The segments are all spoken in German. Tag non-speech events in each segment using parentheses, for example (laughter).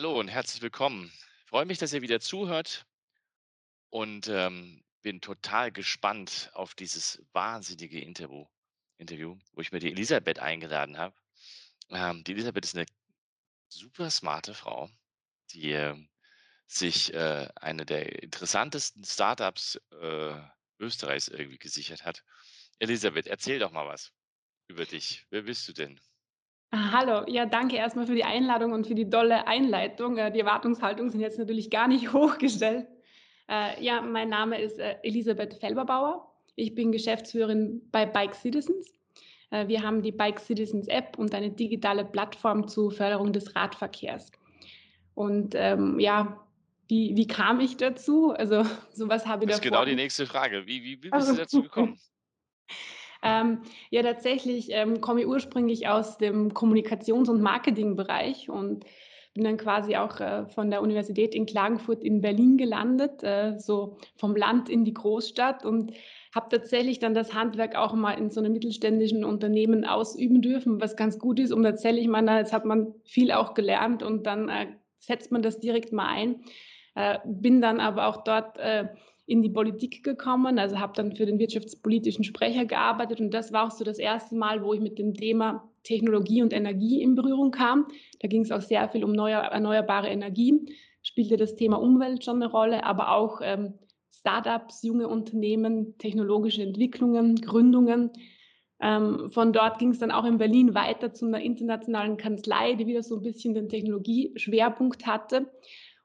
Hallo und herzlich willkommen. Ich freue mich, dass ihr wieder zuhört und ähm, bin total gespannt auf dieses wahnsinnige Interview, Interview, wo ich mir die Elisabeth eingeladen habe. Ähm, die Elisabeth ist eine super smarte Frau, die äh, sich äh, eine der interessantesten Startups äh, Österreichs irgendwie gesichert hat. Elisabeth, erzähl doch mal was über dich. Wer bist du denn? Ah, hallo, ja, danke erstmal für die Einladung und für die tolle Einleitung. Äh, die Erwartungshaltungen sind jetzt natürlich gar nicht (laughs) hochgestellt. Äh, ja, mein Name ist äh, Elisabeth Felberbauer. Ich bin Geschäftsführerin bei Bike Citizens. Wir haben die Bike Citizens App und eine digitale Plattform zur Förderung des Radverkehrs. Und ähm, ja, wie, wie kam ich dazu? Also (laughs) sowas habe ich Das ist genau die nächste Frage. Wie, wie, wie bist du dazu gekommen? (laughs) Ähm, ja, tatsächlich ähm, komme ich ursprünglich aus dem Kommunikations- und Marketingbereich und bin dann quasi auch äh, von der Universität in Klagenfurt in Berlin gelandet, äh, so vom Land in die Großstadt und habe tatsächlich dann das Handwerk auch mal in so einem mittelständischen Unternehmen ausüben dürfen, was ganz gut ist. Und tatsächlich, meine, jetzt hat man viel auch gelernt und dann äh, setzt man das direkt mal ein. Äh, bin dann aber auch dort äh, in die Politik gekommen, also habe dann für den wirtschaftspolitischen Sprecher gearbeitet und das war auch so das erste Mal, wo ich mit dem Thema Technologie und Energie in Berührung kam. Da ging es auch sehr viel um neue, erneuerbare Energien, spielte das Thema Umwelt schon eine Rolle, aber auch ähm, Startups, junge Unternehmen, technologische Entwicklungen, Gründungen. Ähm, von dort ging es dann auch in Berlin weiter zu einer internationalen Kanzlei, die wieder so ein bisschen den Technologieschwerpunkt hatte.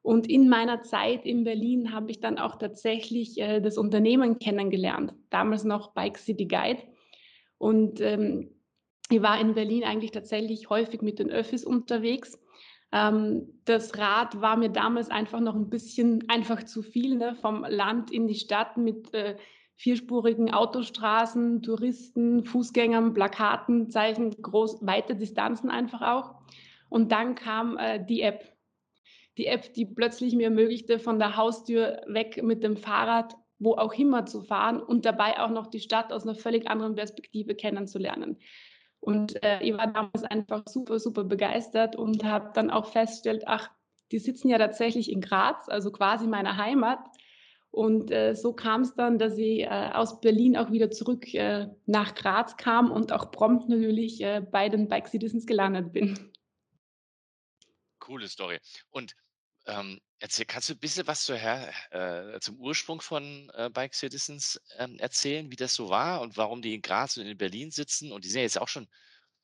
Und in meiner Zeit in Berlin habe ich dann auch tatsächlich äh, das Unternehmen kennengelernt, damals noch Bike City Guide. Und ähm, ich war in Berlin eigentlich tatsächlich häufig mit den Öffis unterwegs. Ähm, das Rad war mir damals einfach noch ein bisschen einfach zu viel, ne? vom Land in die Stadt mit äh, vierspurigen Autostraßen, Touristen, Fußgängern, Plakaten, Zeichen, groß, weite Distanzen einfach auch. Und dann kam äh, die App die App, die plötzlich mir ermöglichte, von der Haustür weg mit dem Fahrrad wo auch immer zu fahren und dabei auch noch die Stadt aus einer völlig anderen Perspektive kennenzulernen. Und äh, ich war damals einfach super, super begeistert und habe dann auch festgestellt, ach, die sitzen ja tatsächlich in Graz, also quasi meiner Heimat. Und äh, so kam es dann, dass ich äh, aus Berlin auch wieder zurück äh, nach Graz kam und auch prompt natürlich äh, bei den Bike Citizens gelandet bin. Coole Story. Und ähm, erzähl, kannst du ein bisschen was zur, äh, zum Ursprung von äh, Bike Citizens ähm, erzählen, wie das so war und warum die in Graz und in Berlin sitzen? Und die sind ja jetzt auch schon,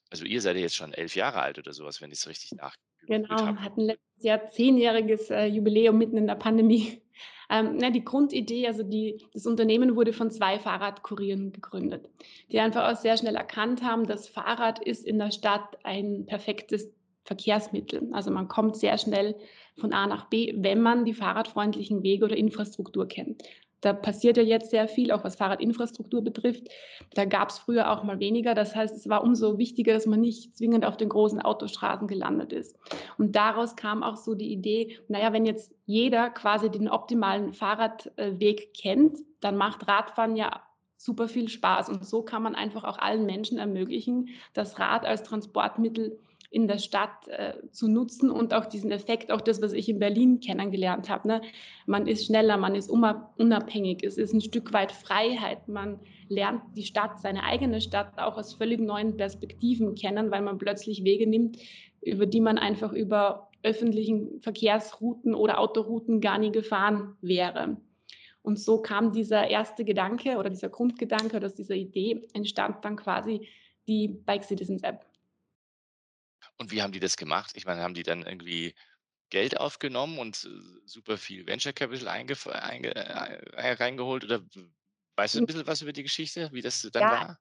also ihr seid ja jetzt schon elf Jahre alt oder sowas, wenn ich es richtig nach. Genau, habe. hatten letztes Jahr zehnjähriges äh, Jubiläum mitten in der Pandemie. (laughs) Ähm, na, die Grundidee, also die, das Unternehmen wurde von zwei Fahrradkurieren gegründet, die einfach auch sehr schnell erkannt haben, das Fahrrad ist in der Stadt ein perfektes Verkehrsmittel. Also man kommt sehr schnell von A nach B, wenn man die fahrradfreundlichen Wege oder Infrastruktur kennt. Da passiert ja jetzt sehr viel, auch was Fahrradinfrastruktur betrifft. Da gab es früher auch mal weniger. Das heißt, es war umso wichtiger, dass man nicht zwingend auf den großen Autostraßen gelandet ist. Und daraus kam auch so die Idee, naja, wenn jetzt jeder quasi den optimalen Fahrradweg kennt, dann macht Radfahren ja super viel Spaß. Und so kann man einfach auch allen Menschen ermöglichen, das Rad als Transportmittel in der Stadt äh, zu nutzen und auch diesen Effekt, auch das, was ich in Berlin kennengelernt habe. Ne? Man ist schneller, man ist unabhängig, es ist ein Stück weit Freiheit. Man lernt die Stadt, seine eigene Stadt auch aus völlig neuen Perspektiven kennen, weil man plötzlich Wege nimmt, über die man einfach über öffentlichen Verkehrsrouten oder Autorouten gar nie gefahren wäre. Und so kam dieser erste Gedanke oder dieser Grundgedanke aus dieser Idee entstand dann quasi die Bike Citizens App. Und wie haben die das gemacht? Ich meine, haben die dann irgendwie Geld aufgenommen und super viel Venture Capital einge einge äh, reingeholt oder weißt du ein hm. bisschen was über die Geschichte, wie das dann ja. war?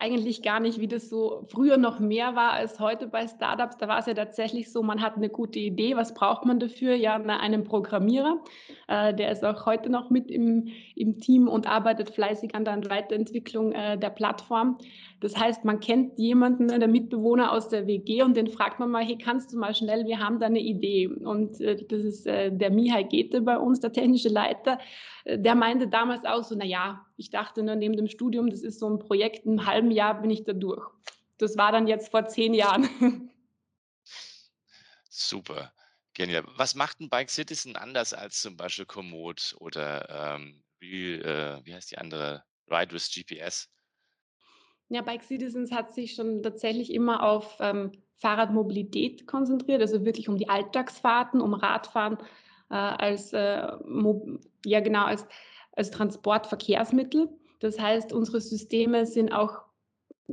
Eigentlich gar nicht, wie das so früher noch mehr war als heute bei Startups. Da war es ja tatsächlich so, man hat eine gute Idee, was braucht man dafür? Ja, einen Programmierer, äh, der ist auch heute noch mit im, im Team und arbeitet fleißig an der Weiterentwicklung äh, der Plattform. Das heißt, man kennt jemanden, ne, der Mitbewohner aus der WG und den fragt man mal, hey, kannst du mal schnell, wir haben da eine Idee. Und äh, das ist äh, der Mihai Gete bei uns, der technische Leiter. Äh, der meinte damals auch so, na ja, ich dachte nur neben dem Studium, das ist so ein Projekt, einem halben Jahr bin ich da durch. Das war dann jetzt vor zehn Jahren. (laughs) Super, genial. Was macht ein Bike Citizen anders als zum Beispiel Komoot oder ähm, wie, äh, wie heißt die andere? Ride with GPS? Ja, Bike Citizens hat sich schon tatsächlich immer auf ähm, Fahrradmobilität konzentriert, also wirklich um die Alltagsfahrten, um Radfahren äh, als, äh, ja genau, als, als Transportverkehrsmittel. Das heißt, unsere Systeme sind auch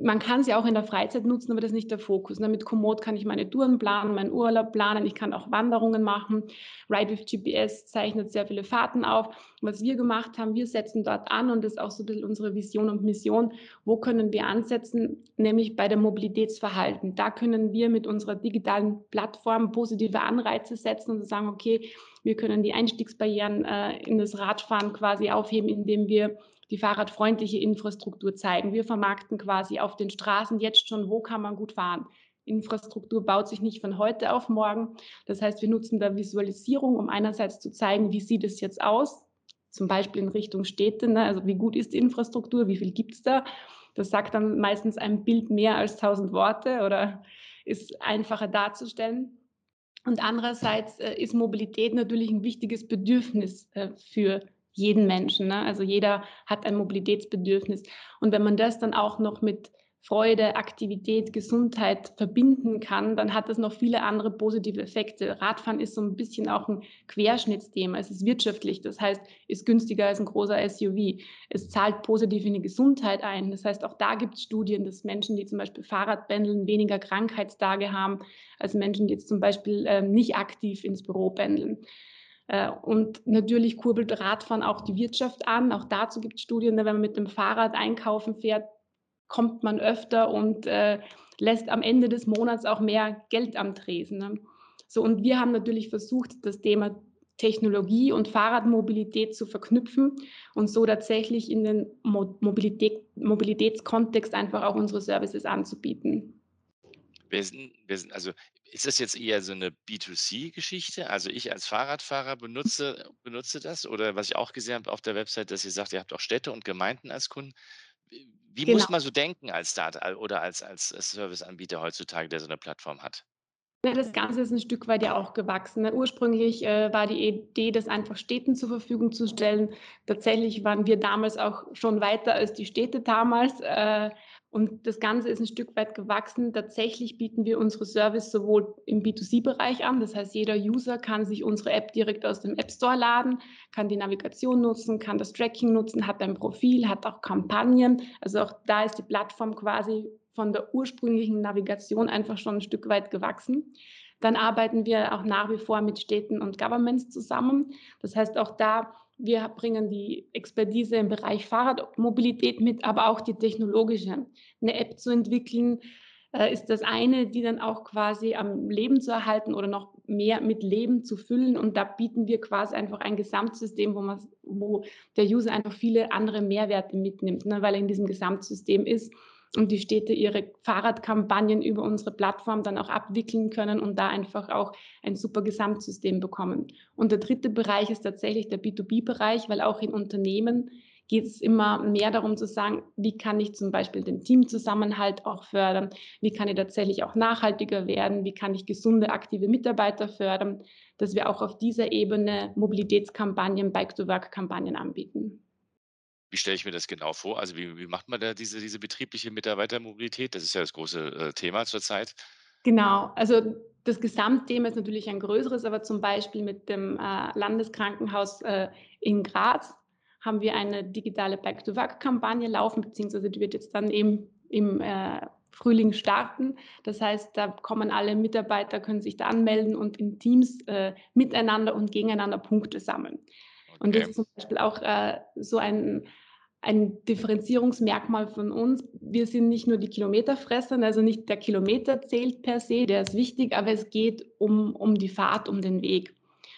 man kann sie auch in der Freizeit nutzen, aber das ist nicht der Fokus. Ne? Mit Komoot kann ich meine Touren planen, meinen Urlaub planen, ich kann auch Wanderungen machen. Ride with GPS zeichnet sehr viele Fahrten auf. Was wir gemacht haben, wir setzen dort an und das ist auch so ein bisschen unsere Vision und Mission. Wo können wir ansetzen? Nämlich bei dem Mobilitätsverhalten. Da können wir mit unserer digitalen Plattform positive Anreize setzen und sagen, okay, wir können die Einstiegsbarrieren äh, in das Radfahren quasi aufheben, indem wir die fahrradfreundliche Infrastruktur zeigen. Wir vermarkten quasi auf den Straßen jetzt schon, wo kann man gut fahren. Infrastruktur baut sich nicht von heute auf morgen. Das heißt, wir nutzen da Visualisierung, um einerseits zu zeigen, wie sieht es jetzt aus, zum Beispiel in Richtung Städte, ne? also wie gut ist die Infrastruktur, wie viel gibt es da. Das sagt dann meistens ein Bild mehr als tausend Worte oder ist einfacher darzustellen. Und andererseits äh, ist Mobilität natürlich ein wichtiges Bedürfnis äh, für jeden Menschen. Ne? Also jeder hat ein Mobilitätsbedürfnis. Und wenn man das dann auch noch mit Freude, Aktivität, Gesundheit verbinden kann, dann hat das noch viele andere positive Effekte. Radfahren ist so ein bisschen auch ein Querschnittsthema. Es ist wirtschaftlich, das heißt, ist günstiger als ein großer SUV. Es zahlt positiv in die Gesundheit ein. Das heißt, auch da gibt es Studien, dass Menschen, die zum Beispiel Fahrrad pendeln, weniger Krankheitstage haben als Menschen, die jetzt zum Beispiel äh, nicht aktiv ins Büro pendeln. Äh, und natürlich kurbelt Radfahren auch die Wirtschaft an. Auch dazu gibt es Studien, ne, wenn man mit dem Fahrrad einkaufen fährt, kommt man öfter und äh, lässt am Ende des Monats auch mehr Geld am Tresen. Ne? So, und wir haben natürlich versucht, das Thema Technologie und Fahrradmobilität zu verknüpfen und so tatsächlich in den Mobilität, Mobilitätskontext einfach auch unsere Services anzubieten. Wir sind, wir sind, also ist das jetzt eher so eine B2C-Geschichte? Also ich als Fahrradfahrer benutze, benutze das oder was ich auch gesehen habe auf der Website, dass ihr sagt, ihr habt auch Städte und Gemeinden als Kunden. Wie genau. muss man so denken als Start oder als, als Serviceanbieter heutzutage, der so eine Plattform hat? Das Ganze ist ein Stück weit ja auch gewachsen. Ne? Ursprünglich äh, war die Idee, das einfach Städten zur Verfügung zu stellen. Tatsächlich waren wir damals auch schon weiter als die Städte damals. Äh, und das Ganze ist ein Stück weit gewachsen. Tatsächlich bieten wir unsere Service sowohl im B2C-Bereich an. Das heißt, jeder User kann sich unsere App direkt aus dem App Store laden, kann die Navigation nutzen, kann das Tracking nutzen, hat ein Profil, hat auch Kampagnen. Also auch da ist die Plattform quasi von der ursprünglichen Navigation einfach schon ein Stück weit gewachsen. Dann arbeiten wir auch nach wie vor mit Städten und Governments zusammen. Das heißt, auch da wir bringen die Expertise im Bereich Fahrradmobilität mit, aber auch die technologische. Eine App zu entwickeln äh, ist das eine, die dann auch quasi am Leben zu erhalten oder noch mehr mit Leben zu füllen. Und da bieten wir quasi einfach ein Gesamtsystem, wo, man, wo der User einfach viele andere Mehrwerte mitnimmt, ne, weil er in diesem Gesamtsystem ist und die Städte ihre Fahrradkampagnen über unsere Plattform dann auch abwickeln können und da einfach auch ein super Gesamtsystem bekommen. Und der dritte Bereich ist tatsächlich der B2B-Bereich, weil auch in Unternehmen geht es immer mehr darum zu sagen, wie kann ich zum Beispiel den Teamzusammenhalt auch fördern, wie kann ich tatsächlich auch nachhaltiger werden, wie kann ich gesunde, aktive Mitarbeiter fördern, dass wir auch auf dieser Ebene Mobilitätskampagnen, Bike-to-Work-Kampagnen anbieten. Wie stelle ich mir das genau vor? Also wie, wie macht man da diese, diese betriebliche Mitarbeitermobilität? Das ist ja das große äh, Thema zurzeit. Genau, also das Gesamtthema ist natürlich ein größeres, aber zum Beispiel mit dem äh, Landeskrankenhaus äh, in Graz haben wir eine digitale Back-to-Work-Kampagne laufen, beziehungsweise die wird jetzt dann eben im Frühling starten. Das heißt, da kommen alle Mitarbeiter, können sich da anmelden und in Teams miteinander und gegeneinander Punkte sammeln. Und das ist zum Beispiel auch äh, so ein, ein Differenzierungsmerkmal von uns. Wir sind nicht nur die Kilometerfresser, also nicht der Kilometer zählt per se, der ist wichtig, aber es geht um, um die Fahrt, um den Weg.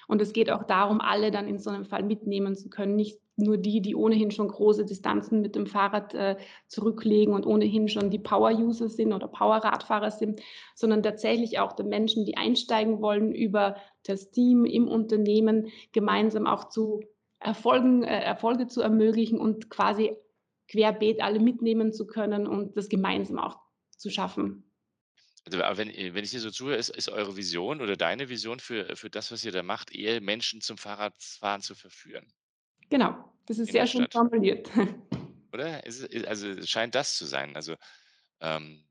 Und es geht auch darum, alle dann in so einem Fall mitnehmen zu können. Nicht nur die, die ohnehin schon große Distanzen mit dem Fahrrad äh, zurücklegen und ohnehin schon die Power-User sind oder Power-Radfahrer sind, sondern tatsächlich auch die Menschen, die einsteigen wollen, über das Team im Unternehmen gemeinsam auch zu Erfolgen, äh, Erfolge zu ermöglichen und quasi querbeet alle mitnehmen zu können und das gemeinsam auch zu schaffen. Also, wenn, wenn ich dir so zuhöre, ist, ist eure Vision oder deine Vision für, für das, was ihr da macht, eher Menschen zum Fahrradfahren zu verführen. Genau, das ist sehr schön formuliert. (laughs) Oder? also es scheint das zu sein. Also ähm,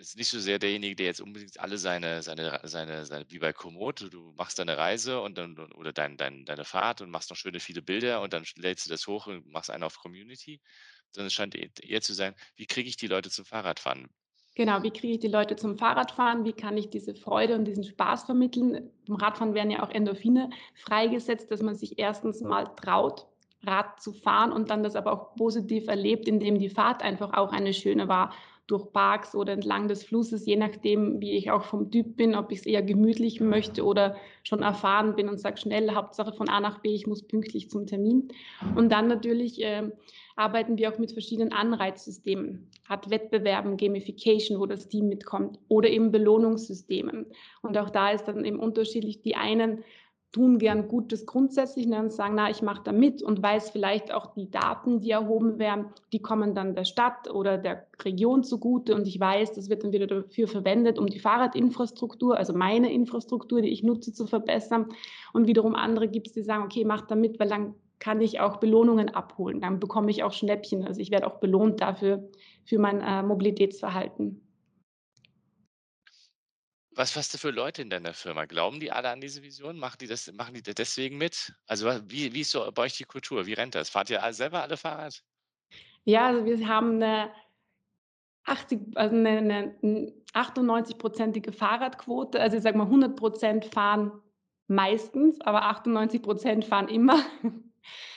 es ist nicht so sehr derjenige, der jetzt unbedingt alle seine, seine, seine, seine wie bei Komoot, du machst deine Reise und dann oder dein, dein, deine Fahrt und machst noch schöne viele Bilder und dann lädst du das hoch und machst einen auf Community, sondern es scheint eher zu sein, wie kriege ich die Leute zum Fahrradfahren? Genau, wie kriege ich die Leute zum Fahrradfahren? Wie kann ich diese Freude und diesen Spaß vermitteln? Beim Radfahren werden ja auch Endorphine freigesetzt, dass man sich erstens mal traut, Rad zu fahren und dann das aber auch positiv erlebt, indem die Fahrt einfach auch eine schöne war durch Parks oder entlang des Flusses, je nachdem, wie ich auch vom Typ bin, ob ich es eher gemütlich möchte oder schon erfahren bin und sage schnell, Hauptsache von A nach B, ich muss pünktlich zum Termin. Und dann natürlich äh, arbeiten wir auch mit verschiedenen Anreizsystemen, hat Wettbewerben, Gamification, wo das Team mitkommt oder eben Belohnungssystemen. Und auch da ist dann eben unterschiedlich, die einen tun gern Gutes grundsätzlich und sagen, na, ich mache da mit und weiß vielleicht auch die Daten, die erhoben werden, die kommen dann der Stadt oder der Region zugute und ich weiß, das wird dann wieder dafür verwendet, um die Fahrradinfrastruktur, also meine Infrastruktur, die ich nutze, zu verbessern. Und wiederum andere gibt es, die sagen, okay, mach da mit, weil dann kann ich auch Belohnungen abholen, dann bekomme ich auch Schnäppchen, also ich werde auch belohnt dafür, für mein äh, Mobilitätsverhalten. Was hast du für Leute in deiner Firma? Glauben die alle an diese Vision? Machen die das, machen die deswegen mit? Also wie, wie ist so bei euch die Kultur? Wie rennt das? Fahrt ihr selber alle Fahrrad? Ja, also wir haben eine 80, also eine, eine 98-prozentige Fahrradquote. Also ich sage mal, 100 Prozent fahren meistens, aber 98 Prozent fahren immer. (laughs)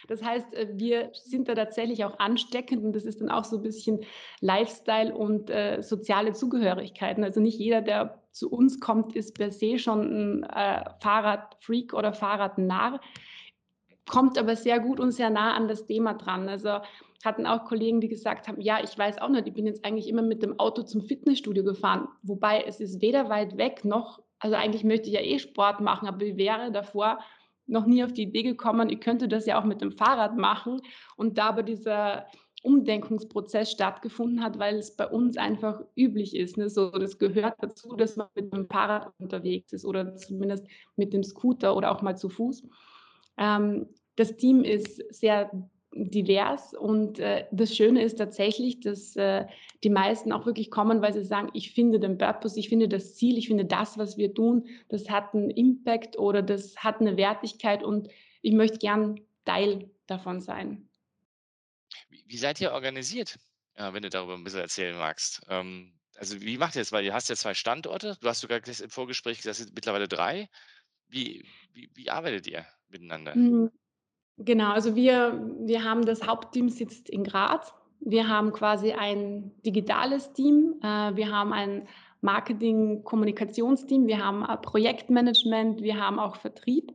Das heißt, äh, wir sind da tatsächlich auch ansteckend und das ist dann auch so ein bisschen Lifestyle und äh, soziale Zugehörigkeiten. Also nicht jeder, der zu uns kommt, ist per se schon ein äh, Fahrradfreak oder Fahrradnarr, kommt aber sehr gut und sehr nah an das Thema dran. Also hatten auch Kollegen, die gesagt haben, ja, ich weiß auch nicht, ich bin jetzt eigentlich immer mit dem Auto zum Fitnessstudio gefahren, wobei es ist weder weit weg noch, also eigentlich möchte ich ja eh Sport machen, aber ich wäre davor noch nie auf die Idee gekommen, ich könnte das ja auch mit dem Fahrrad machen. Und da aber dieser Umdenkungsprozess stattgefunden hat, weil es bei uns einfach üblich ist. Ne? So, das gehört dazu, dass man mit dem Fahrrad unterwegs ist oder zumindest mit dem Scooter oder auch mal zu Fuß. Ähm, das Team ist sehr divers und äh, das Schöne ist tatsächlich, dass äh, die meisten auch wirklich kommen, weil sie sagen, ich finde den Purpose, ich finde das Ziel, ich finde das, was wir tun, das hat einen Impact oder das hat eine Wertigkeit und ich möchte gern Teil davon sein. Wie, seid ihr organisiert, ja, wenn du darüber ein bisschen erzählen magst? Ähm, also wie macht ihr das? Weil ihr hast ja zwei Standorte, du hast sogar im Vorgespräch gesagt, es sind mittlerweile drei. Wie, wie, wie arbeitet ihr miteinander? Mhm. Genau, also wir, wir haben das Hauptteam sitzt in Graz. Wir haben quasi ein digitales Team. Äh, wir haben ein Marketing-Kommunikationsteam. Wir haben Projektmanagement. Wir haben auch Vertrieb.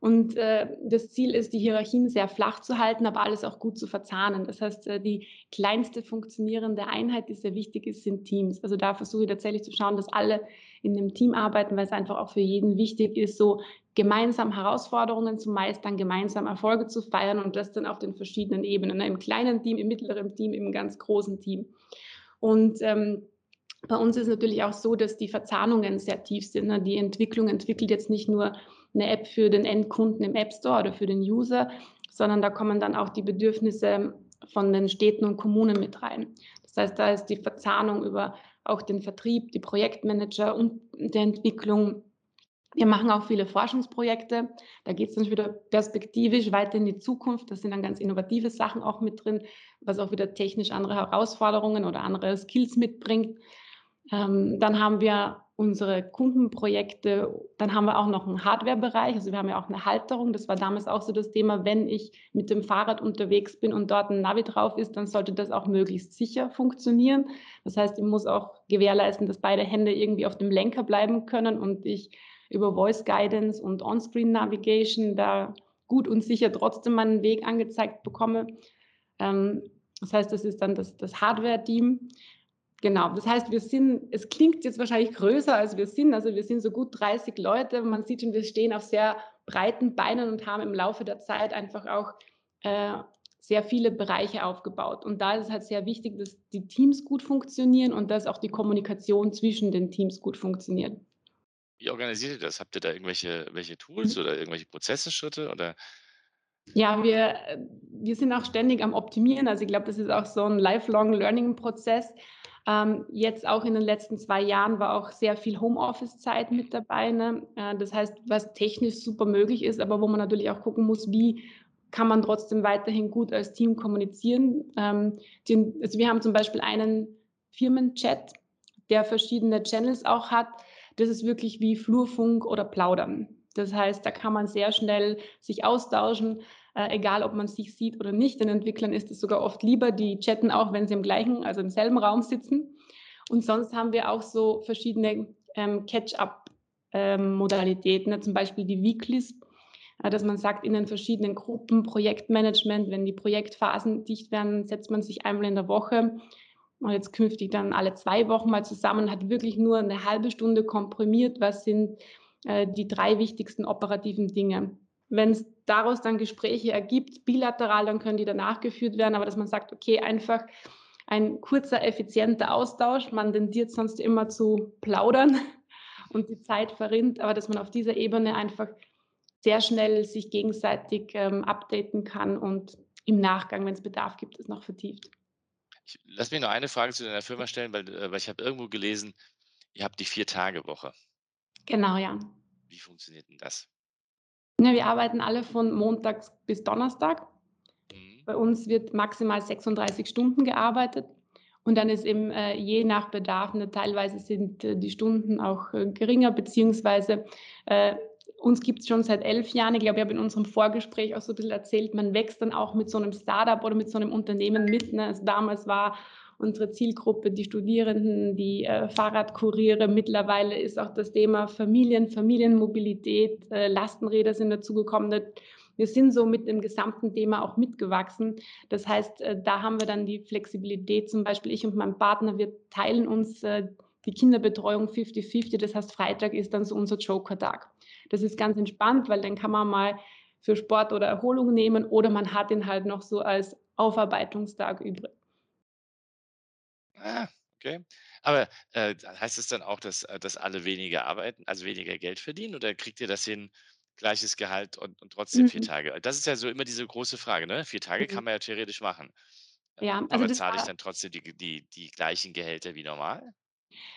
Und äh, das Ziel ist, die Hierarchien sehr flach zu halten, aber alles auch gut zu verzahnen. Das heißt, äh, die kleinste funktionierende Einheit, die sehr wichtig ist, sind Teams. Also da versuche ich tatsächlich zu schauen, dass alle in einem Team arbeiten, weil es einfach auch für jeden wichtig ist, so gemeinsam Herausforderungen zu meistern, gemeinsam Erfolge zu feiern und das dann auf den verschiedenen Ebenen, ne? im kleinen Team, im mittleren Team, im ganz großen Team. Und ähm, bei uns ist natürlich auch so, dass die Verzahnungen sehr tief sind. Ne? Die Entwicklung entwickelt jetzt nicht nur eine App für den Endkunden im App Store oder für den User, sondern da kommen dann auch die Bedürfnisse von den Städten und Kommunen mit rein. Das heißt, da ist die Verzahnung über auch den Vertrieb, die Projektmanager und der Entwicklung. Wir machen auch viele Forschungsprojekte. Da geht es dann wieder perspektivisch weiter in die Zukunft. Da sind dann ganz innovative Sachen auch mit drin, was auch wieder technisch andere Herausforderungen oder andere Skills mitbringt. Ähm, dann haben wir unsere Kundenprojekte. Dann haben wir auch noch einen Hardware-Bereich. Also wir haben ja auch eine Halterung. Das war damals auch so das Thema, wenn ich mit dem Fahrrad unterwegs bin und dort ein Navi drauf ist, dann sollte das auch möglichst sicher funktionieren. Das heißt, ich muss auch gewährleisten, dass beide Hände irgendwie auf dem Lenker bleiben können und ich über Voice Guidance und On-Screen Navigation da gut und sicher trotzdem meinen Weg angezeigt bekomme. Ähm, das heißt, das ist dann das, das Hardware-Team. Genau, das heißt, wir sind, es klingt jetzt wahrscheinlich größer, als wir sind. Also wir sind so gut 30 Leute. Man sieht schon, wir stehen auf sehr breiten Beinen und haben im Laufe der Zeit einfach auch äh, sehr viele Bereiche aufgebaut. Und da ist es halt sehr wichtig, dass die Teams gut funktionieren und dass auch die Kommunikation zwischen den Teams gut funktioniert. Wie organisiert ihr das? Habt ihr da irgendwelche welche Tools mhm. oder irgendwelche Prozesseschritte oder? Ja, wir, wir sind auch ständig am Optimieren. Also ich glaube, das ist auch so ein lifelong Learning-Prozess. Ähm, jetzt auch in den letzten zwei Jahren war auch sehr viel Homeoffice-Zeit mit dabei. Ne? Äh, das heißt, was technisch super möglich ist, aber wo man natürlich auch gucken muss, wie kann man trotzdem weiterhin gut als Team kommunizieren. Ähm, die, also wir haben zum Beispiel einen Firmenchat, der verschiedene Channels auch hat. Das ist wirklich wie Flurfunk oder Plaudern. Das heißt, da kann man sehr schnell sich austauschen, äh, egal ob man sich sieht oder nicht. Den Entwicklern ist es sogar oft lieber, die chatten auch, wenn sie im gleichen, also im selben Raum sitzen. Und sonst haben wir auch so verschiedene ähm, Catch-up-Modalitäten, ähm, zum Beispiel die Weeklies, äh, dass man sagt, in den verschiedenen Gruppen, Projektmanagement, wenn die Projektphasen dicht werden, setzt man sich einmal in der Woche und jetzt künftig dann alle zwei Wochen mal zusammen, hat wirklich nur eine halbe Stunde komprimiert, was sind äh, die drei wichtigsten operativen Dinge. Wenn es daraus dann Gespräche ergibt, bilateral, dann können die danach geführt werden, aber dass man sagt, okay, einfach ein kurzer, effizienter Austausch, man tendiert sonst immer zu plaudern (laughs) und die Zeit verrinnt, aber dass man auf dieser Ebene einfach sehr schnell sich gegenseitig ähm, updaten kann und im Nachgang, wenn es Bedarf gibt, es noch vertieft. Ich, lass mich noch eine Frage zu deiner Firma stellen, weil, äh, weil ich habe irgendwo gelesen, ihr habt die Vier-Tage-Woche. Genau, ja. Wie funktioniert denn das? Ja, wir arbeiten alle von Montags bis Donnerstag. Mhm. Bei uns wird maximal 36 Stunden gearbeitet. Und dann ist eben äh, je nach Bedarf, ne, teilweise sind äh, die Stunden auch äh, geringer, beziehungsweise äh, uns gibt es schon seit elf Jahren. Ich glaube, ich habe in unserem Vorgespräch auch so ein bisschen erzählt, man wächst dann auch mit so einem Startup oder mit so einem Unternehmen mit. Ne? Also damals war unsere Zielgruppe, die Studierenden, die äh, Fahrradkuriere. Mittlerweile ist auch das Thema Familien, Familienmobilität, äh, Lastenräder sind dazugekommen. Wir sind so mit dem gesamten Thema auch mitgewachsen. Das heißt, äh, da haben wir dann die Flexibilität. Zum Beispiel ich und mein Partner, wir teilen uns äh, die Kinderbetreuung 50-50. Das heißt, Freitag ist dann so unser Joker-Tag. Das ist ganz entspannt, weil dann kann man mal für Sport oder Erholung nehmen oder man hat ihn halt noch so als Aufarbeitungstag übrig. Ah, okay. Aber äh, heißt es dann auch, dass, äh, dass alle weniger arbeiten, also weniger Geld verdienen oder kriegt ihr das hin, gleiches Gehalt und, und trotzdem vier mhm. Tage? Das ist ja so immer diese große Frage, ne? Vier Tage kann mhm. man ja theoretisch machen. Ja, also Aber zahle ich dann trotzdem die, die, die gleichen Gehälter wie normal?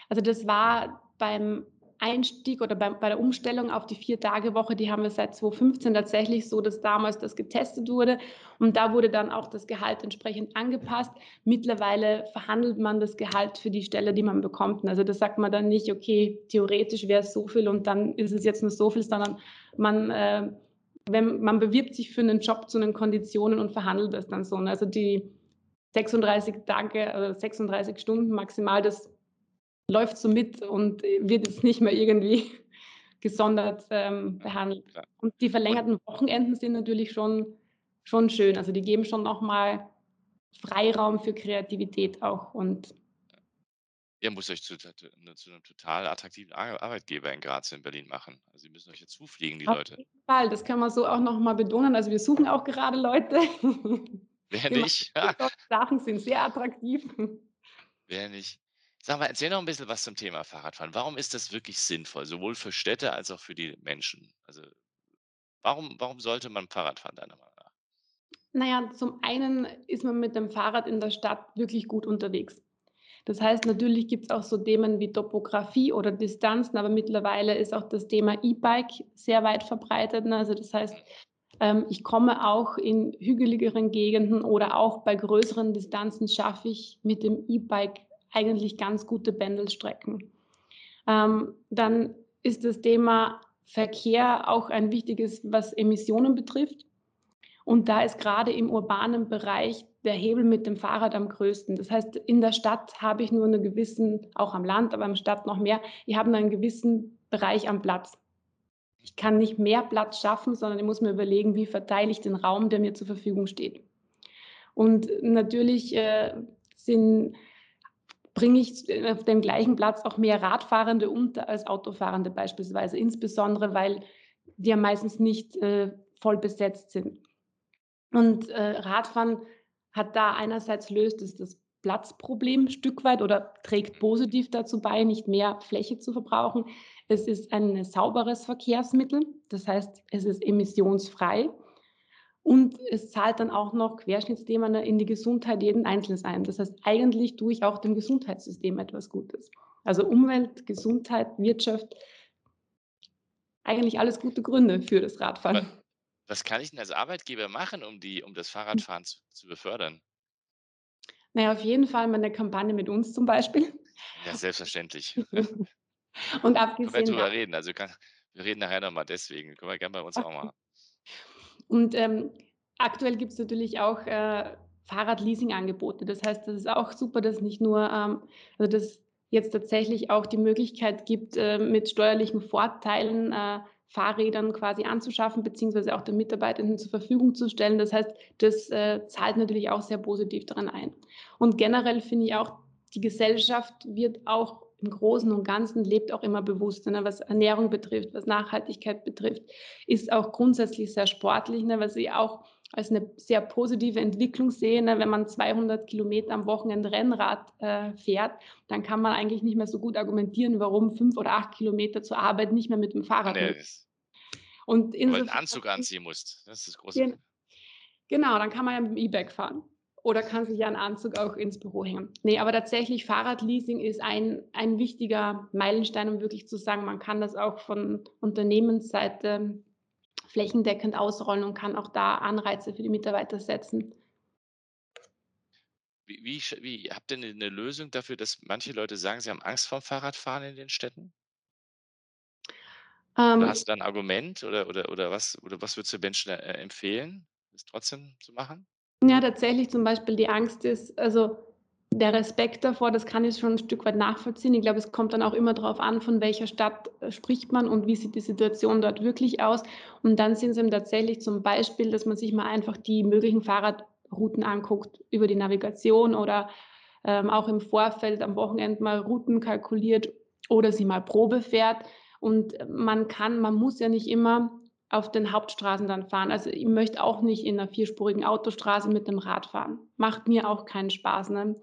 also das war beim Einstieg oder bei, bei der Umstellung auf die Vier-Tage-Woche, die haben wir seit 2015 tatsächlich so, dass damals das getestet wurde und da wurde dann auch das Gehalt entsprechend angepasst. Mittlerweile verhandelt man das Gehalt für die Stelle, die man bekommt. Also das sagt man dann nicht, okay, theoretisch wäre es so viel und dann ist es jetzt nur so viel, sondern man, äh, wenn, man bewirbt sich für einen Job zu den Konditionen und verhandelt das dann so. Also die 36 Tage, also 36 Stunden maximal, das läuft so mit und wird jetzt nicht mehr irgendwie (laughs) gesondert ähm, behandelt. Und die verlängerten Wochenenden sind natürlich schon, schon schön. Also die geben schon nochmal Freiraum für Kreativität auch. Und Ihr müsst euch zu, zu, einem total attraktiven Arbeitgeber in Graz in Berlin machen. Also sie müssen euch jetzt zufliegen, die auf Leute. Auf jeden Fall, das kann man so auch nochmal betonen. Also wir suchen auch gerade Leute. Wer (laughs) nicht? (laughs) Sachen sind sehr attraktiv. Wer nicht? Sag mal, erzähl noch ein bisschen was zum Thema Fahrradfahren. Warum ist das wirklich sinnvoll, sowohl für Städte als auch für die Menschen? Also warum, warum sollte man Fahrrad fahren, deiner Meinung nach? Naja, zum einen ist man mit dem Fahrrad in der Stadt wirklich gut unterwegs. Das heißt, natürlich gibt es auch so Themen wie Topografie oder Distanzen, aber mittlerweile ist auch das Thema E-Bike sehr weit verbreitet. Ne? Also das heißt, ähm, ich komme auch in hügeligeren Gegenden oder auch bei größeren Distanzen schaffe ich mit dem E-Bike eigentlich ganz gute Pendelstrecken. Ähm, dann ist das Thema Verkehr auch ein wichtiges, was Emissionen betrifft. Und da ist gerade im urbanen Bereich der Hebel mit dem Fahrrad am größten. Das heißt, in der Stadt habe ich nur einen gewissen, auch am Land, aber im Stadt noch mehr, ich habe einen gewissen Bereich am Platz. Ich kann nicht mehr Platz schaffen, sondern ich muss mir überlegen, wie verteile ich den Raum, der mir zur Verfügung steht. Und natürlich äh, sind, bringe ich auf dem gleichen Platz auch mehr Radfahrende unter als Autofahrende beispielsweise, insbesondere weil die ja meistens nicht äh, voll besetzt sind. Und äh, Radfahren hat da einerseits löst es das Platzproblem ein Stück weit oder trägt positiv dazu bei, nicht mehr Fläche zu verbrauchen. Es ist ein sauberes Verkehrsmittel, das heißt, es ist emissionsfrei und es zahlt dann auch noch Querschnittsthema in die Gesundheit jeden Einzelnen ein. Das heißt, eigentlich tue ich auch dem Gesundheitssystem etwas Gutes. Also Umwelt, Gesundheit, Wirtschaft, eigentlich alles gute Gründe für das Radfahren. Was kann ich denn als Arbeitgeber machen, um, die, um das Fahrradfahren zu, zu befördern? Naja, auf jeden Fall mal eine Kampagne mit uns zum Beispiel. Ja, selbstverständlich. Und Können wir abgesehen drüber reden. Also kann, wir reden nachher nochmal deswegen. Können wir gerne bei uns auch machen. Und ähm, aktuell gibt es natürlich auch äh, Fahrradleasing-Angebote. Das heißt, das ist auch super, dass nicht nur, ähm, also dass jetzt tatsächlich auch die Möglichkeit gibt, äh, mit steuerlichen Vorteilen äh, Fahrrädern quasi anzuschaffen, beziehungsweise auch den Mitarbeitenden zur Verfügung zu stellen. Das heißt, das äh, zahlt natürlich auch sehr positiv daran ein. Und generell finde ich auch, die Gesellschaft wird auch im Großen und Ganzen lebt auch immer bewusster, ne, was Ernährung betrifft, was Nachhaltigkeit betrifft, ist auch grundsätzlich sehr sportlich, ne, was ich auch als eine sehr positive Entwicklung sehe. Ne, wenn man 200 Kilometer am Wochenende Rennrad äh, fährt, dann kann man eigentlich nicht mehr so gut argumentieren, warum fünf oder acht Kilometer zur Arbeit nicht mehr mit dem Fahrrad Nee, ist, Und weil du insofern, einen Anzug anziehen musst. Das ist das große genau, dann kann man ja mit dem E-Bike fahren. Oder kann sich ja einen Anzug auch ins Büro hängen. Nee, aber tatsächlich Fahrradleasing ist ein, ein wichtiger Meilenstein, um wirklich zu sagen, man kann das auch von Unternehmensseite flächendeckend ausrollen und kann auch da Anreize für die Mitarbeiter setzen. Wie, wie, wie habt ihr eine Lösung dafür, dass manche Leute sagen, sie haben Angst vor Fahrradfahren in den Städten? Ähm, hast du da ein Argument oder, oder, oder, was, oder was würdest du Menschen äh, empfehlen, das trotzdem zu machen? Ja, tatsächlich zum Beispiel die Angst ist, also der Respekt davor, das kann ich schon ein Stück weit nachvollziehen. Ich glaube, es kommt dann auch immer darauf an, von welcher Stadt äh, spricht man und wie sieht die Situation dort wirklich aus. Und dann sind es eben tatsächlich zum Beispiel, dass man sich mal einfach die möglichen Fahrradrouten anguckt über die Navigation oder ähm, auch im Vorfeld am Wochenende mal Routen kalkuliert oder sie mal Probe fährt. Und man kann, man muss ja nicht immer auf den Hauptstraßen dann fahren. Also ich möchte auch nicht in einer vierspurigen Autostraße mit dem Rad fahren. Macht mir auch keinen Spaß. Ne?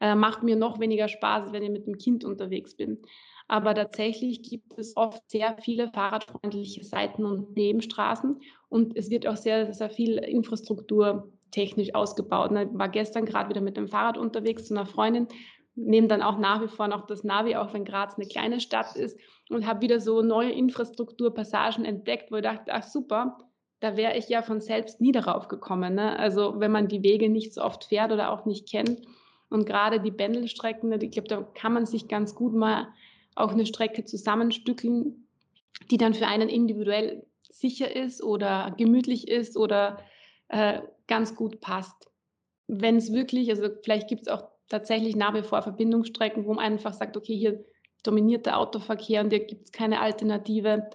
Äh, macht mir noch weniger Spaß, wenn ich mit dem Kind unterwegs bin. Aber tatsächlich gibt es oft sehr viele fahrradfreundliche Seiten und Nebenstraßen und es wird auch sehr, sehr viel Infrastruktur technisch ausgebaut. Ne? Ich war gestern gerade wieder mit dem Fahrrad unterwegs zu einer Freundin, nehme dann auch nach wie vor noch das Navi, auch wenn Graz eine kleine Stadt ist und habe wieder so neue Infrastrukturpassagen entdeckt, wo ich dachte, ach super, da wäre ich ja von selbst nie darauf gekommen. Ne? Also wenn man die Wege nicht so oft fährt oder auch nicht kennt. Und gerade die Pendelstrecken, ne, ich glaube, da kann man sich ganz gut mal auch eine Strecke zusammenstückeln, die dann für einen individuell sicher ist oder gemütlich ist oder äh, ganz gut passt. Wenn es wirklich, also vielleicht gibt es auch tatsächlich nach wie vor Verbindungsstrecken, wo man einfach sagt, okay, hier dominiert der Autoverkehr und hier gibt es keine Alternative.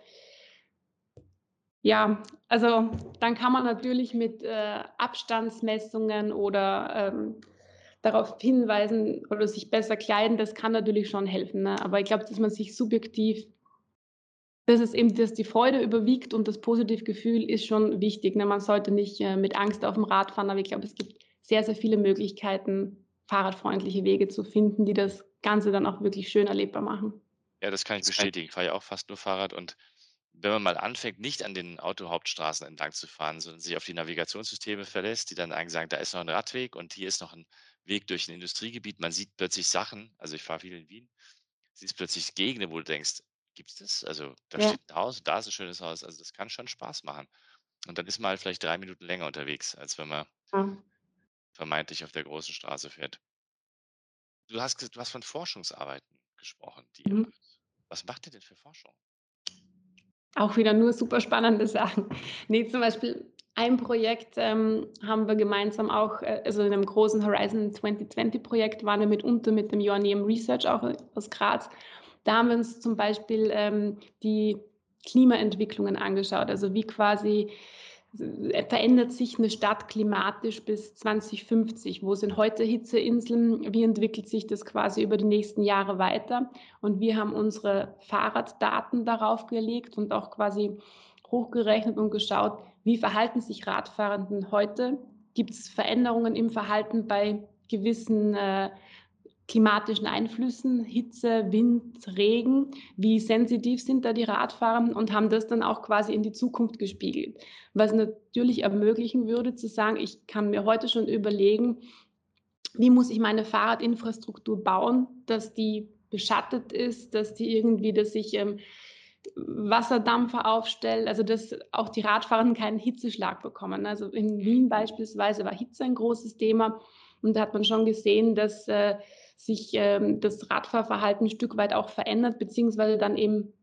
Ja, also dann kann man natürlich mit äh, Abstandsmessungen oder ähm, darauf hinweisen oder sich besser kleiden, das kann natürlich schon helfen. Ne? Aber ich glaube, dass man sich subjektiv, dass es eben, dass die Freude überwiegt und das positive Gefühl ist schon wichtig. Ne? Man sollte nicht äh, mit Angst auf dem Rad fahren, aber ich glaube, es gibt sehr, sehr viele Möglichkeiten, fahrradfreundliche Wege zu finden, die das Ganze dann auch wirklich schön erlebbar machen. Ja, das kann ich bestätigen. Ich fahre ja auch fast nur Fahrrad und wenn man mal anfängt, nicht an den Autohauptstraßen entlang zu fahren, sondern sich auf die Navigationssysteme verlässt, die dann eigentlich sagen, da ist noch ein Radweg und hier ist noch ein Weg durch ein Industriegebiet. Man sieht plötzlich Sachen, also ich fahre viel in Wien, siehst plötzlich Gegenden, wo du denkst, gibt es das? Also da Ja. steht ein Haus, da ist ein schönes Haus. Also das kann schon Spaß machen. Und dann ist man halt vielleicht drei Minuten länger unterwegs, als wenn man Ja. Vermeintlich auf der großen Straße fährt. Du hast, du hast von Forschungsarbeiten gesprochen, die ihr Mhm. macht. Was macht ihr denn für Forschung? Auch wieder nur super spannende Sachen. (laughs) Nee, zum Beispiel ein Projekt ähm, haben wir gemeinsam auch, äh, also in einem großen Horizon 2020 Projekt waren wir mitunter mit dem Joanneum Research auch aus Graz. Da haben wir uns zum Beispiel ähm, die Klimaentwicklungen angeschaut, also wie quasi verändert sich eine Stadt klimatisch bis 2050? Wo sind heute Hitzeinseln? Wie entwickelt sich das quasi über die nächsten Jahre weiter? Und wir haben unsere Fahrraddaten darauf gelegt und auch quasi hochgerechnet und geschaut, wie verhalten sich Radfahrenden heute? Gibt es Veränderungen im Verhalten bei gewissen äh, klimatischen Einflüssen, Hitze, Wind, Regen, wie sensitiv sind da die Radfahrer und haben das dann auch quasi in die Zukunft gespiegelt. Was natürlich ermöglichen würde zu sagen, ich kann mir heute schon überlegen, wie muss ich meine Fahrradinfrastruktur bauen, dass die beschattet ist, dass die irgendwie, dass ich ähm, Wasserdampfer aufstelle, also dass auch die Radfahrer keinen Hitzeschlag bekommen. Also in Wien beispielsweise war Hitze ein großes Thema und da hat man schon gesehen, dass äh, sich ähm, das Radfahrverhalten ein Stück weit auch verändert, beziehungsweise dann eben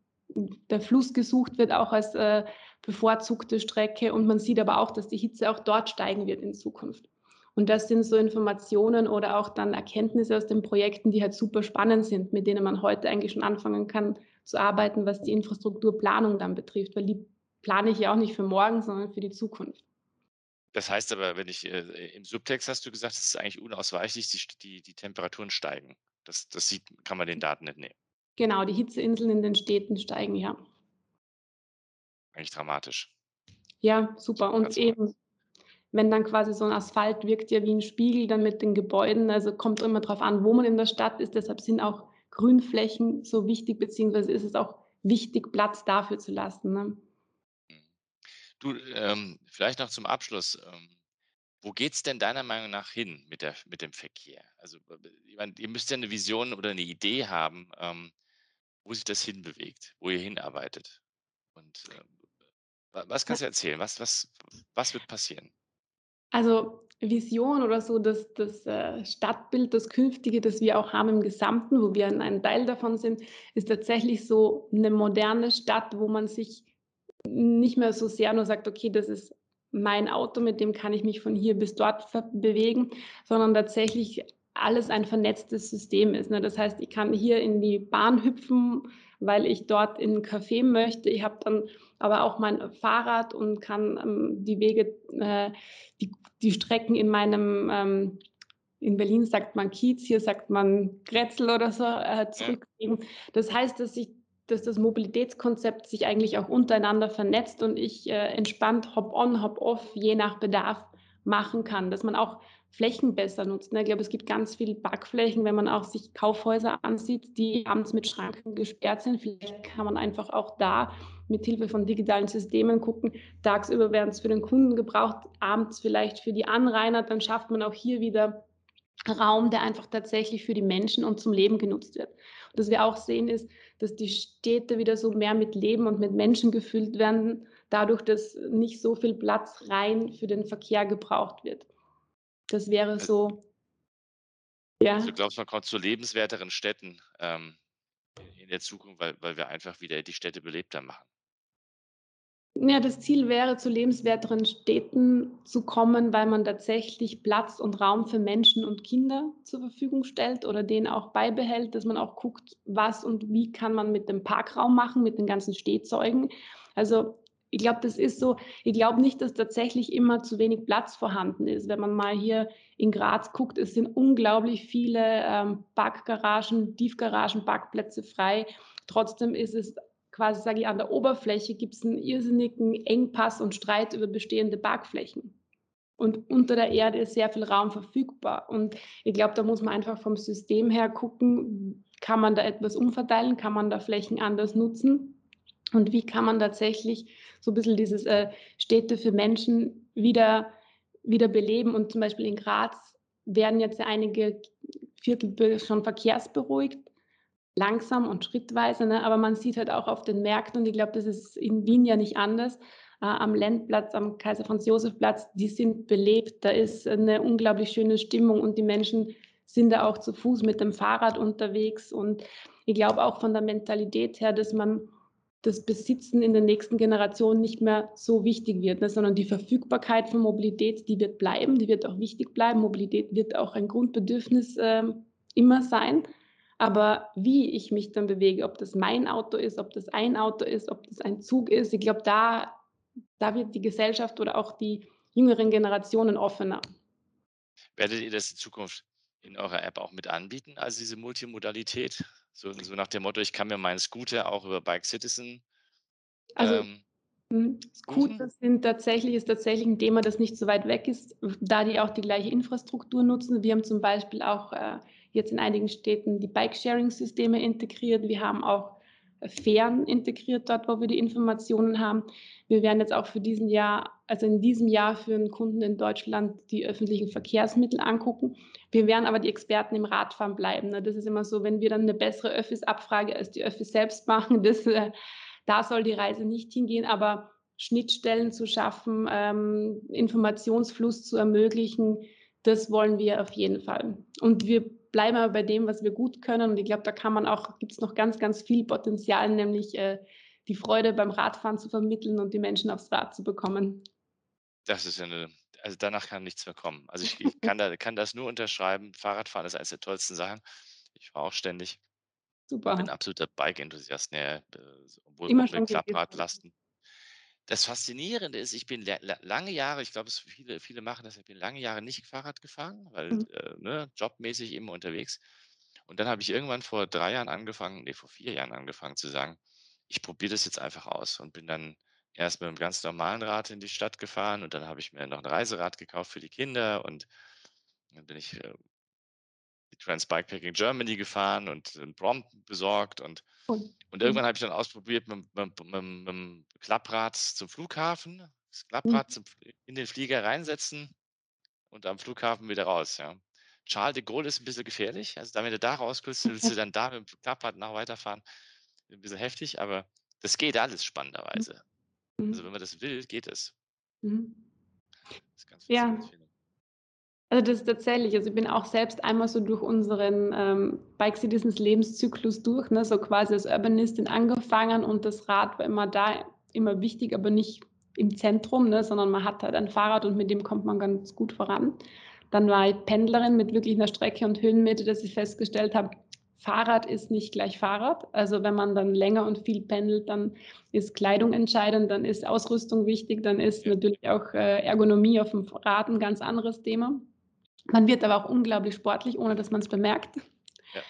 der Fluss gesucht wird, auch als äh, bevorzugte Strecke. Und man sieht aber auch, dass die Hitze auch dort steigen wird in Zukunft. Und das sind so Informationen oder auch dann Erkenntnisse aus den Projekten, die halt super spannend sind, mit denen man heute eigentlich schon anfangen kann zu arbeiten, was die Infrastrukturplanung dann betrifft, weil die plane ich ja auch nicht für morgen, sondern für die Zukunft. Das heißt aber, wenn ich äh, im Subtext hast du gesagt, es ist eigentlich unausweichlich, die, die, die Temperaturen steigen. Das, das sieht, kann man den Daten entnehmen. Genau, die Hitzeinseln in den Städten steigen, ja. Eigentlich dramatisch. Ja, super. Und also, eben, wenn dann quasi so ein Asphalt wirkt ja wie ein Spiegel dann mit den Gebäuden, also kommt immer darauf an, wo man in der Stadt ist. Deshalb sind auch Grünflächen so wichtig, beziehungsweise ist es auch wichtig, Platz dafür zu lassen. Ne? Du, ähm, vielleicht noch zum Abschluss. Ähm, wo geht es denn deiner Meinung nach hin mit, der, mit dem Verkehr? Also, meine, ihr müsst ja eine Vision oder eine Idee haben, ähm, wo sich das hinbewegt, wo ihr hinarbeitet. Und äh, was kannst du erzählen? Was, was, was wird passieren? Also Vision oder so, das, das äh, Stadtbild, das künftige, das wir auch haben im Gesamten, wo wir ein Teil davon sind, ist tatsächlich so eine moderne Stadt, wo man sich nicht mehr so sehr nur sagt, okay, das ist mein Auto, mit dem kann ich mich von hier bis dort bewegen, sondern tatsächlich alles ein vernetztes System ist. Ne? Das heißt, ich kann hier in die Bahn hüpfen, weil ich dort in ein Café möchte. Ich habe dann aber auch mein Fahrrad und kann ähm, die Wege, äh, die, die Strecken in meinem, ähm, in Berlin sagt man Kiez, hier sagt man Grätzl oder so, äh, zurücklegen. Das heißt, dass ich dass das Mobilitätskonzept sich eigentlich auch untereinander vernetzt und ich äh, entspannt Hop-on, Hop-off je nach Bedarf machen kann, dass man auch Flächen besser nutzt. Ne? Ich glaube, es gibt ganz viele Backflächen, wenn man auch sich Kaufhäuser ansieht, die abends mit Schranken gesperrt sind. Vielleicht kann man einfach auch da mit Hilfe von digitalen Systemen gucken. Tagsüber werden es für den Kunden gebraucht, abends vielleicht für die Anrainer. Dann schafft man auch hier wieder Raum, der einfach tatsächlich für die Menschen und zum Leben genutzt wird. Und was wir auch sehen ist, dass die Städte wieder so mehr mit Leben und mit Menschen gefüllt werden, dadurch, dass nicht so viel Platz rein für den Verkehr gebraucht wird. Das wäre so. Ja. Also du glaubst, man kommt zu lebenswerteren Städten ähm, in der Zukunft, weil, weil wir einfach wieder die Städte belebter machen? Ja, das Ziel wäre, zu lebenswerteren Städten zu kommen, weil man tatsächlich Platz und Raum für Menschen und Kinder zur Verfügung stellt oder den auch beibehält, dass man auch guckt, was und wie kann man mit dem Parkraum machen, mit den ganzen Stehzeugen. Also ich glaube, das ist so, ich glaube nicht, dass tatsächlich immer zu wenig Platz vorhanden ist. Wenn man mal hier in Graz guckt, es sind unglaublich viele ähm, Parkgaragen, Tiefgaragen, Parkplätze frei. Trotzdem ist es quasi, sage ich, an der Oberfläche gibt es einen irrsinnigen Engpass und Streit über bestehende Parkflächen. Und unter der Erde ist sehr viel Raum verfügbar. Und ich glaube, da muss man einfach vom System her gucken, kann man da etwas umverteilen, kann man da Flächen anders nutzen und wie kann man tatsächlich so ein bisschen dieses äh, Städte für Menschen wieder, wieder beleben. Und zum Beispiel in Graz werden jetzt einige Viertel schon verkehrsberuhigt langsam und schrittweise, ne? aber man sieht halt auch auf den Märkten, und ich glaube, das ist in Wien ja nicht anders, äh, am Lendplatz, am Kaiser Franz Josef Platz, die sind belebt, da ist eine unglaublich schöne Stimmung und die Menschen sind da auch zu Fuß mit dem Fahrrad unterwegs und ich glaube auch von der Mentalität her, dass man das Besitzen in der nächsten Generation nicht mehr so wichtig wird, ne, sondern die Verfügbarkeit von Mobilität, die wird bleiben, die wird auch wichtig bleiben. Mobilität wird auch ein Grundbedürfnis äh, immer sein. Aber wie ich mich dann bewege, ob das mein Auto ist, ob das ein Auto ist, ob das ein Zug ist, ich glaube, da, da wird die Gesellschaft oder auch die jüngeren Generationen offener. Werdet ihr das in Zukunft in eurer App auch mit anbieten, also diese Multimodalität? So, so nach dem Motto, ich kann mir meinen Scooter auch über Bike Citizen also, ähm, hm, Scooter sind tatsächlich, ist tatsächlich ein Thema, das nicht so weit weg ist, da die auch die gleiche Infrastruktur nutzen. Wir haben zum Beispiel auch äh, jetzt in einigen Städten die Bike-Sharing-Systeme integriert. Wir haben auch Fähren integriert dort, wo wir die Informationen haben. Wir werden jetzt auch für diesen Jahr, also in diesem Jahr für einen Kunden in Deutschland die öffentlichen Verkehrsmittel angucken. Wir werden aber die Experten im Radfahren bleiben. Ne? Das ist immer so, wenn wir dann eine bessere Öffis-Abfrage als die Öffis selbst machen, (laughs) das, äh, da soll die Reise nicht hingehen, aber Schnittstellen zu schaffen, ähm, Informationsfluss zu ermöglichen, das wollen wir auf jeden Fall. Und wir bleiben aber bei dem, was wir gut können. Und ich glaube, da kann man auch, gibt es noch ganz, ganz viel Potenzial, nämlich äh, die Freude beim Radfahren zu vermitteln und die Menschen aufs Rad zu bekommen. Das ist ja eine, also danach kann nichts mehr kommen. Also ich, ich kann, da, kann das nur unterschreiben. Fahrradfahren ist eines der tollsten Sachen. Ich fahre auch ständig. Super. Ich bin absoluter Bike-Enthusiast, ne, obwohl Immer schon Klappradlasten. Das Faszinierende ist, ich bin lange Jahre, ich glaube, viele, viele machen das, ich bin lange Jahre nicht Fahrrad gefahren, weil mhm. äh, ne, jobmäßig immer unterwegs. Und dann habe ich irgendwann vor drei Jahren angefangen, nee, vor vier Jahren angefangen zu sagen, ich probiere das jetzt einfach aus und bin dann erst mit einem ganz normalen Rad in die Stadt gefahren und dann habe ich mir noch ein Reiserad gekauft für die Kinder und dann bin ich äh, die Trans Bikepacking Germany gefahren und ein Brompton besorgt und, und mhm. irgendwann habe ich dann ausprobiert mit, mit, mit, mit dem Klapprad zum Flughafen, das Klapprad mhm. zum, in den Flieger reinsetzen und am Flughafen wieder raus. Ja. Charles de Gaulle ist ein bisschen gefährlich, also damit du da rauskommst, willst du (laughs) dann da mit dem Klapprad noch weiterfahren, ein bisschen heftig, aber das geht alles mhm. spannenderweise. Mhm. Also wenn man das will, geht es. Mhm. ja. Also das ist tatsächlich, also ich bin auch selbst einmal so durch unseren ähm, Bike Citizens Lebenszyklus durch, ne, so quasi als Urbanistin angefangen und das Rad war immer da, immer wichtig, aber nicht im Zentrum, ne, sondern man hat halt ein Fahrrad und mit dem kommt man ganz gut voran. Dann war ich Pendlerin mit wirklich einer Strecke und Höhenmeter, dass ich festgestellt habe, Fahrrad ist nicht gleich Fahrrad. Also wenn man dann länger und viel pendelt, dann ist Kleidung entscheidend, dann ist Ausrüstung wichtig, dann ist natürlich auch äh, Ergonomie auf dem Rad ein ganz anderes Thema. Man wird aber auch unglaublich sportlich, ohne dass man es bemerkt. Ja.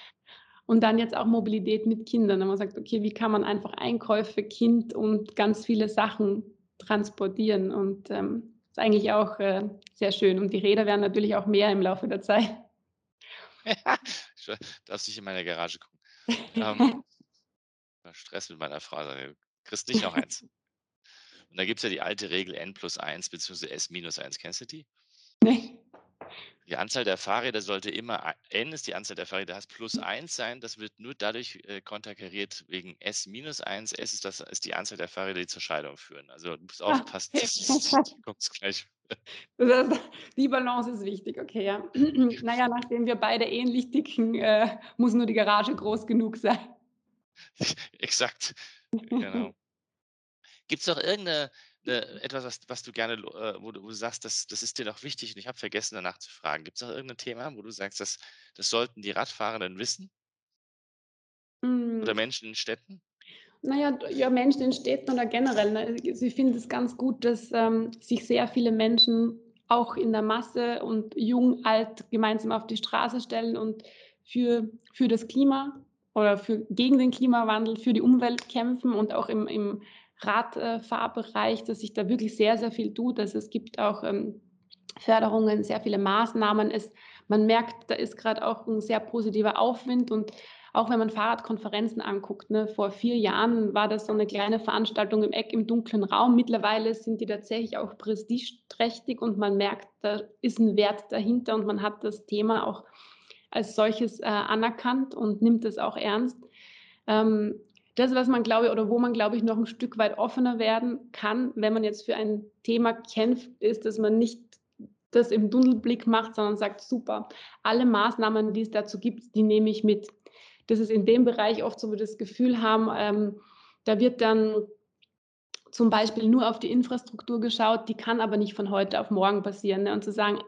Und dann jetzt auch Mobilität mit Kindern. Wenn man sagt, okay, wie kann man einfach Einkäufe, Kind und ganz viele Sachen transportieren? Und ähm, ist eigentlich auch äh, sehr schön. Und die Räder werden natürlich auch mehr im Laufe der Zeit. (laughs) Ja, darfst nicht in meine Garage gucken. (laughs) Ähm, Stress mit meiner Frau. Du kriegst nicht noch eins. (laughs) Und da gibt es ja die alte Regel N plus 1 bzw. S minus 1. Kennst du die? Nee. Die Anzahl der Fahrräder sollte immer, n ist die Anzahl der Fahrräder, das plus 1 sein. Das wird nur dadurch äh, konterkariert wegen s minus 1. S ist, das, ist die Anzahl der Fahrräder, die zur Scheidung führen. Also du musst ah, aufpassen, du (laughs) kommst gleich. Die Balance ist wichtig, okay, ja. naja, nachdem wir beide ähnlich dicken, äh, muss nur die Garage groß genug sein. (laughs) Exakt, genau. Gibt es noch irgendeine äh, etwas, was, was du gerne, äh, wo, du, wo du sagst, das, das ist dir doch wichtig und ich habe vergessen danach zu fragen. Gibt es noch irgendein Thema, wo du sagst, das, das sollten die Radfahrenden wissen? Oder hm. Menschen in Städten? Naja, ja, Menschen in Städten oder generell. Ne? Ich finde es ganz gut, dass ähm, sich sehr viele Menschen auch in der Masse und jung, alt gemeinsam auf die Straße stellen und für, für das Klima oder für, gegen den Klimawandel, für die Umwelt kämpfen und auch im, im Radfahrbereich, dass sich da wirklich sehr, sehr viel tut. Also es gibt auch ähm, Förderungen, sehr viele Maßnahmen. Es, man merkt, da ist gerade auch ein sehr positiver Aufwind und auch wenn man Fahrradkonferenzen anguckt, ne, vor vier Jahren war das so eine kleine Veranstaltung im Eck im dunklen Raum. Mittlerweile sind die tatsächlich auch prestigeträchtig und man merkt, da ist ein Wert dahinter und man hat das Thema auch als solches äh, anerkannt und nimmt es auch ernst. Ähm, das, was man glaube oder wo man glaube ich noch ein Stück weit offener werden kann, wenn man jetzt für ein Thema kämpft, ist, dass man nicht das im Dunkelblick macht, sondern sagt, super, alle Maßnahmen, die es dazu gibt, die nehme ich mit. das ist in dem Bereich oft so, wir das Gefühl haben, ähm, da wird dann zum Beispiel nur auf die Infrastruktur geschaut, die kann aber nicht von heute auf morgen passieren. Ne? Und zu sagen,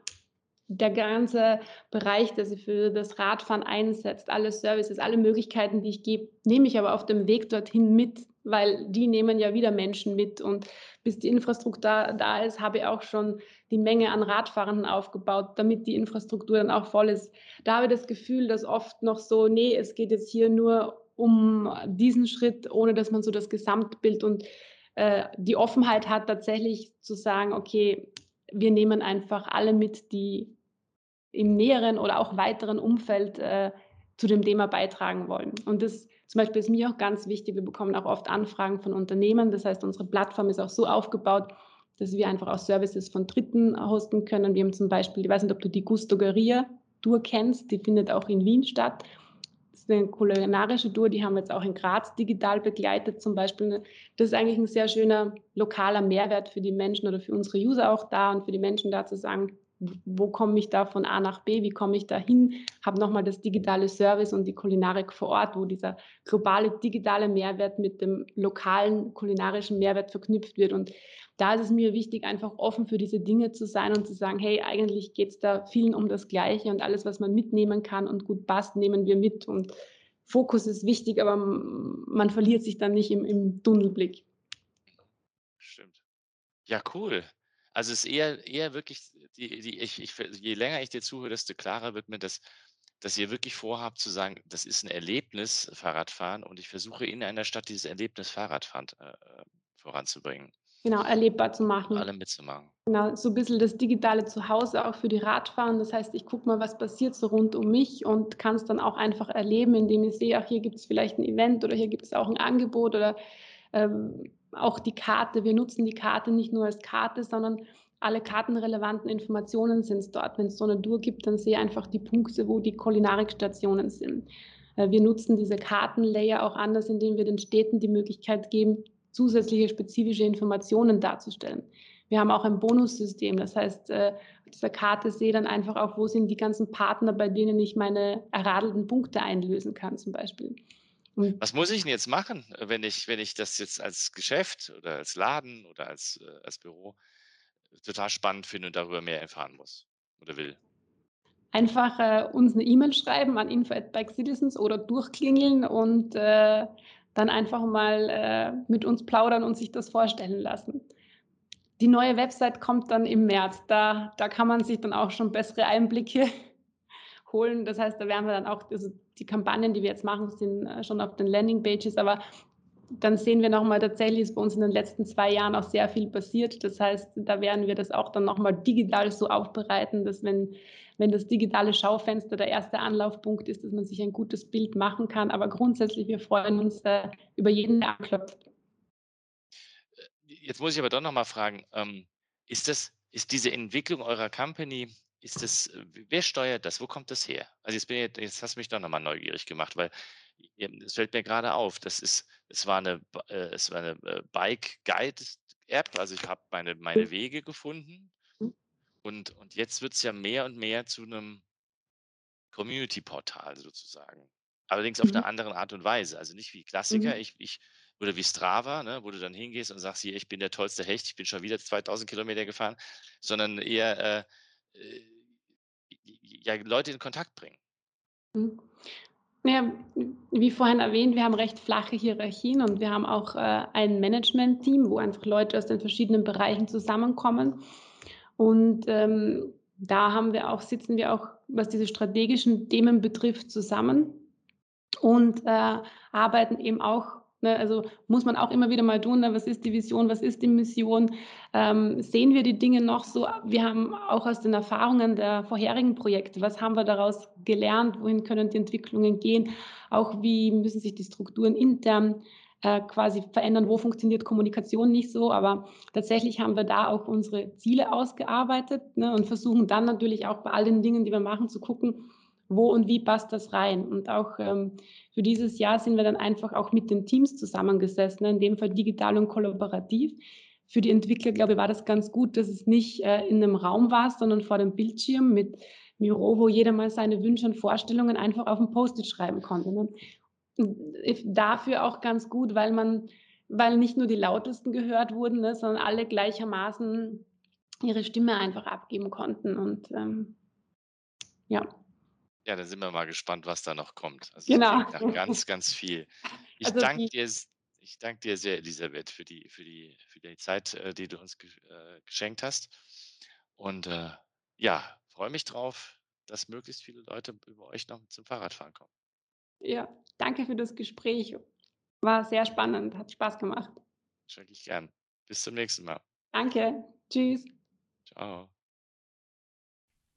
der ganze Bereich, der sich für das Radfahren einsetzt, alle Services, alle Möglichkeiten, die ich gebe, nehme ich aber auf dem Weg dorthin mit, weil die nehmen ja wieder Menschen mit. Und bis die Infrastruktur da, da ist, habe ich auch schon die Menge an Radfahrenden aufgebaut, damit die Infrastruktur dann auch voll ist. Da habe ich das Gefühl, dass oft noch so, nee, es geht jetzt hier nur um diesen Schritt, ohne dass man so das Gesamtbild und äh, die Offenheit hat, tatsächlich zu sagen, okay, wir nehmen einfach alle mit, die im näheren oder auch weiteren Umfeld äh, zu dem Thema beitragen wollen. Und das zum Beispiel ist mir auch ganz wichtig, wir bekommen auch oft Anfragen von Unternehmen. Das heißt, unsere Plattform ist auch so aufgebaut, dass wir einfach auch Services von Dritten hosten können. Wir haben zum Beispiel, ich weiß nicht, ob du die Gustogeria Tour kennst, die findet auch in Wien statt ist eine kulinarische Tour, die haben wir jetzt auch in Graz digital begleitet zum Beispiel. Das ist eigentlich ein sehr schöner lokaler Mehrwert für die Menschen oder für unsere User auch da und für die Menschen da zu sagen, wo komme ich da von A nach B, wie komme ich da hin, habe nochmal das digitale Service und die Kulinarik vor Ort, wo dieser globale digitale Mehrwert mit dem lokalen kulinarischen Mehrwert verknüpft wird. Und da ist es mir wichtig, einfach offen für diese Dinge zu sein und zu sagen, hey, eigentlich geht es da vielen um das Gleiche und alles, was man mitnehmen kann und gut passt, nehmen wir mit. Und Fokus ist wichtig, aber man verliert sich dann nicht im, im Tunnelblick. Stimmt. Ja, cool. Also es ist eher, eher wirklich, die, die, ich, ich, je länger ich dir zuhöre, desto klarer wird mir das, dass ihr wirklich vorhabt zu sagen, das ist ein Erlebnis Fahrradfahren und ich versuche in einer Stadt dieses Erlebnis Fahrradfahren äh, äh voranzubringen. Genau, erlebbar zu machen. Alle mitzumachen. Genau, so ein bisschen das digitale Zuhause auch für die Radfahren. Das heißt, ich gucke mal, was passiert so rund um mich und kann es dann auch einfach erleben, indem ich sehe, ach, hier gibt es vielleicht ein Event oder hier gibt es auch ein Angebot oder ähm, auch die Karte. Wir nutzen die Karte nicht nur als Karte, sondern alle kartenrelevanten Informationen sind dort. Wenn es so eine Tour gibt, dann sehe ich einfach die Punkte, wo die Kulinarikstationen sind. Äh, wir nutzen diese Kartenlayer auch anders, indem wir den Städten die Möglichkeit geben, zusätzliche spezifische Informationen darzustellen. Wir haben auch ein Bonussystem, das heißt, äh, auf dieser Karte sehe dann einfach auch, wo sind die ganzen Partner, bei denen ich meine erradelten Punkte einlösen kann zum Beispiel. Und Was muss ich denn jetzt machen, wenn ich, wenn ich das jetzt als Geschäft oder als Laden oder als, äh, als Büro total spannend finde und darüber mehr erfahren muss oder will? Einfach äh, uns eine E-Mail schreiben an info at Bike Citizens oder durchklingeln und äh, dann einfach mal äh, mit uns plaudern und sich das vorstellen lassen. Die neue Website kommt dann im März. Da, da kann man sich dann auch schon bessere Einblicke (laughs) holen. Das heißt, da werden wir dann auch, also die Kampagnen, die wir jetzt machen, sind äh, schon auf den Landingpages, aber dann sehen wir nochmal, tatsächlich ist bei uns in den letzten zwei Jahren auch sehr viel passiert. Das heißt, da werden wir das auch dann nochmal digital so aufbereiten, dass wenn wenn das digitale Schaufenster der erste Anlaufpunkt ist, dass man sich ein gutes Bild machen kann. Aber grundsätzlich, wir freuen uns äh, über jeden, der anklopft. Jetzt muss ich aber doch nochmal fragen, ähm, ist das, ist diese Entwicklung eurer Company, ist das, wer steuert das? Wo kommt das her? Also jetzt, bin ich, jetzt hast du mich doch nochmal neugierig gemacht, weil es fällt mir gerade auf, das ist, es war eine, äh, es war eine äh, Bike Guide App, also ich habe meine, meine Wege gefunden und, und jetzt wird es ja mehr und mehr zu einem Community-Portal sozusagen. Allerdings auf mhm. eine andere Art und Weise. Also nicht wie Klassiker, mhm. ich, ich, oder wie Strava, ne, wo du dann hingehst und sagst, hier, ich bin der tollste Hecht, ich bin schon wieder 2000 Kilometer gefahren, sondern eher äh, äh, ja, Leute in Kontakt bringen. Mhm. Ja, wie vorhin erwähnt, wir haben recht flache Hierarchien und wir haben auch äh, ein Management-Team, wo einfach Leute aus den verschiedenen Bereichen zusammenkommen. Und ähm, da haben wir auch, sitzen wir auch, was diese strategischen Themen betrifft, zusammen und äh, arbeiten eben auch, ne, also muss man auch immer wieder mal tun, ne, was ist die Vision, was ist die Mission, ähm, sehen wir die Dinge noch so, wir haben auch aus den Erfahrungen der vorherigen Projekte, was haben wir daraus gelernt, wohin können die Entwicklungen gehen, auch wie müssen sich die Strukturen intern äh, quasi verändern, wo funktioniert Kommunikation nicht so. Aber tatsächlich haben wir da auch unsere Ziele ausgearbeitet ne, und versuchen dann natürlich auch bei all den Dingen, die wir machen, zu gucken, wo und wie passt das rein. Und auch ähm, für dieses Jahr sind wir dann einfach auch mit den Teams zusammengesessen, in dem Fall digital und kollaborativ. Für die Entwickler, glaube ich, war das ganz gut, dass es nicht äh, in einem Raum war, sondern vor dem Bildschirm mit Büro, wo jeder mal seine Wünsche und Vorstellungen einfach auf ein Post-it schreiben konnte. Ne? dafür auch ganz gut, weil man, weil nicht nur die lautesten gehört wurden, ne, sondern alle gleichermaßen ihre Stimme einfach abgeben konnten. Und ähm, ja. Ja, dann sind wir mal gespannt, was da noch kommt. Also genau. nach ganz, ganz viel. (laughs) Ich also danke dir, ich danke dir sehr, Elisabeth, für die, für die, für die Zeit, äh, die du uns äh, geschenkt hast. Und äh, ja, freue mich drauf, dass möglichst viele Leute über euch noch zum Fahrradfahren kommen. Ja, danke für das Gespräch. War sehr spannend, hat Spaß gemacht. Schrecklich gern. Bis zum nächsten Mal. Danke. Tschüss. Ciao.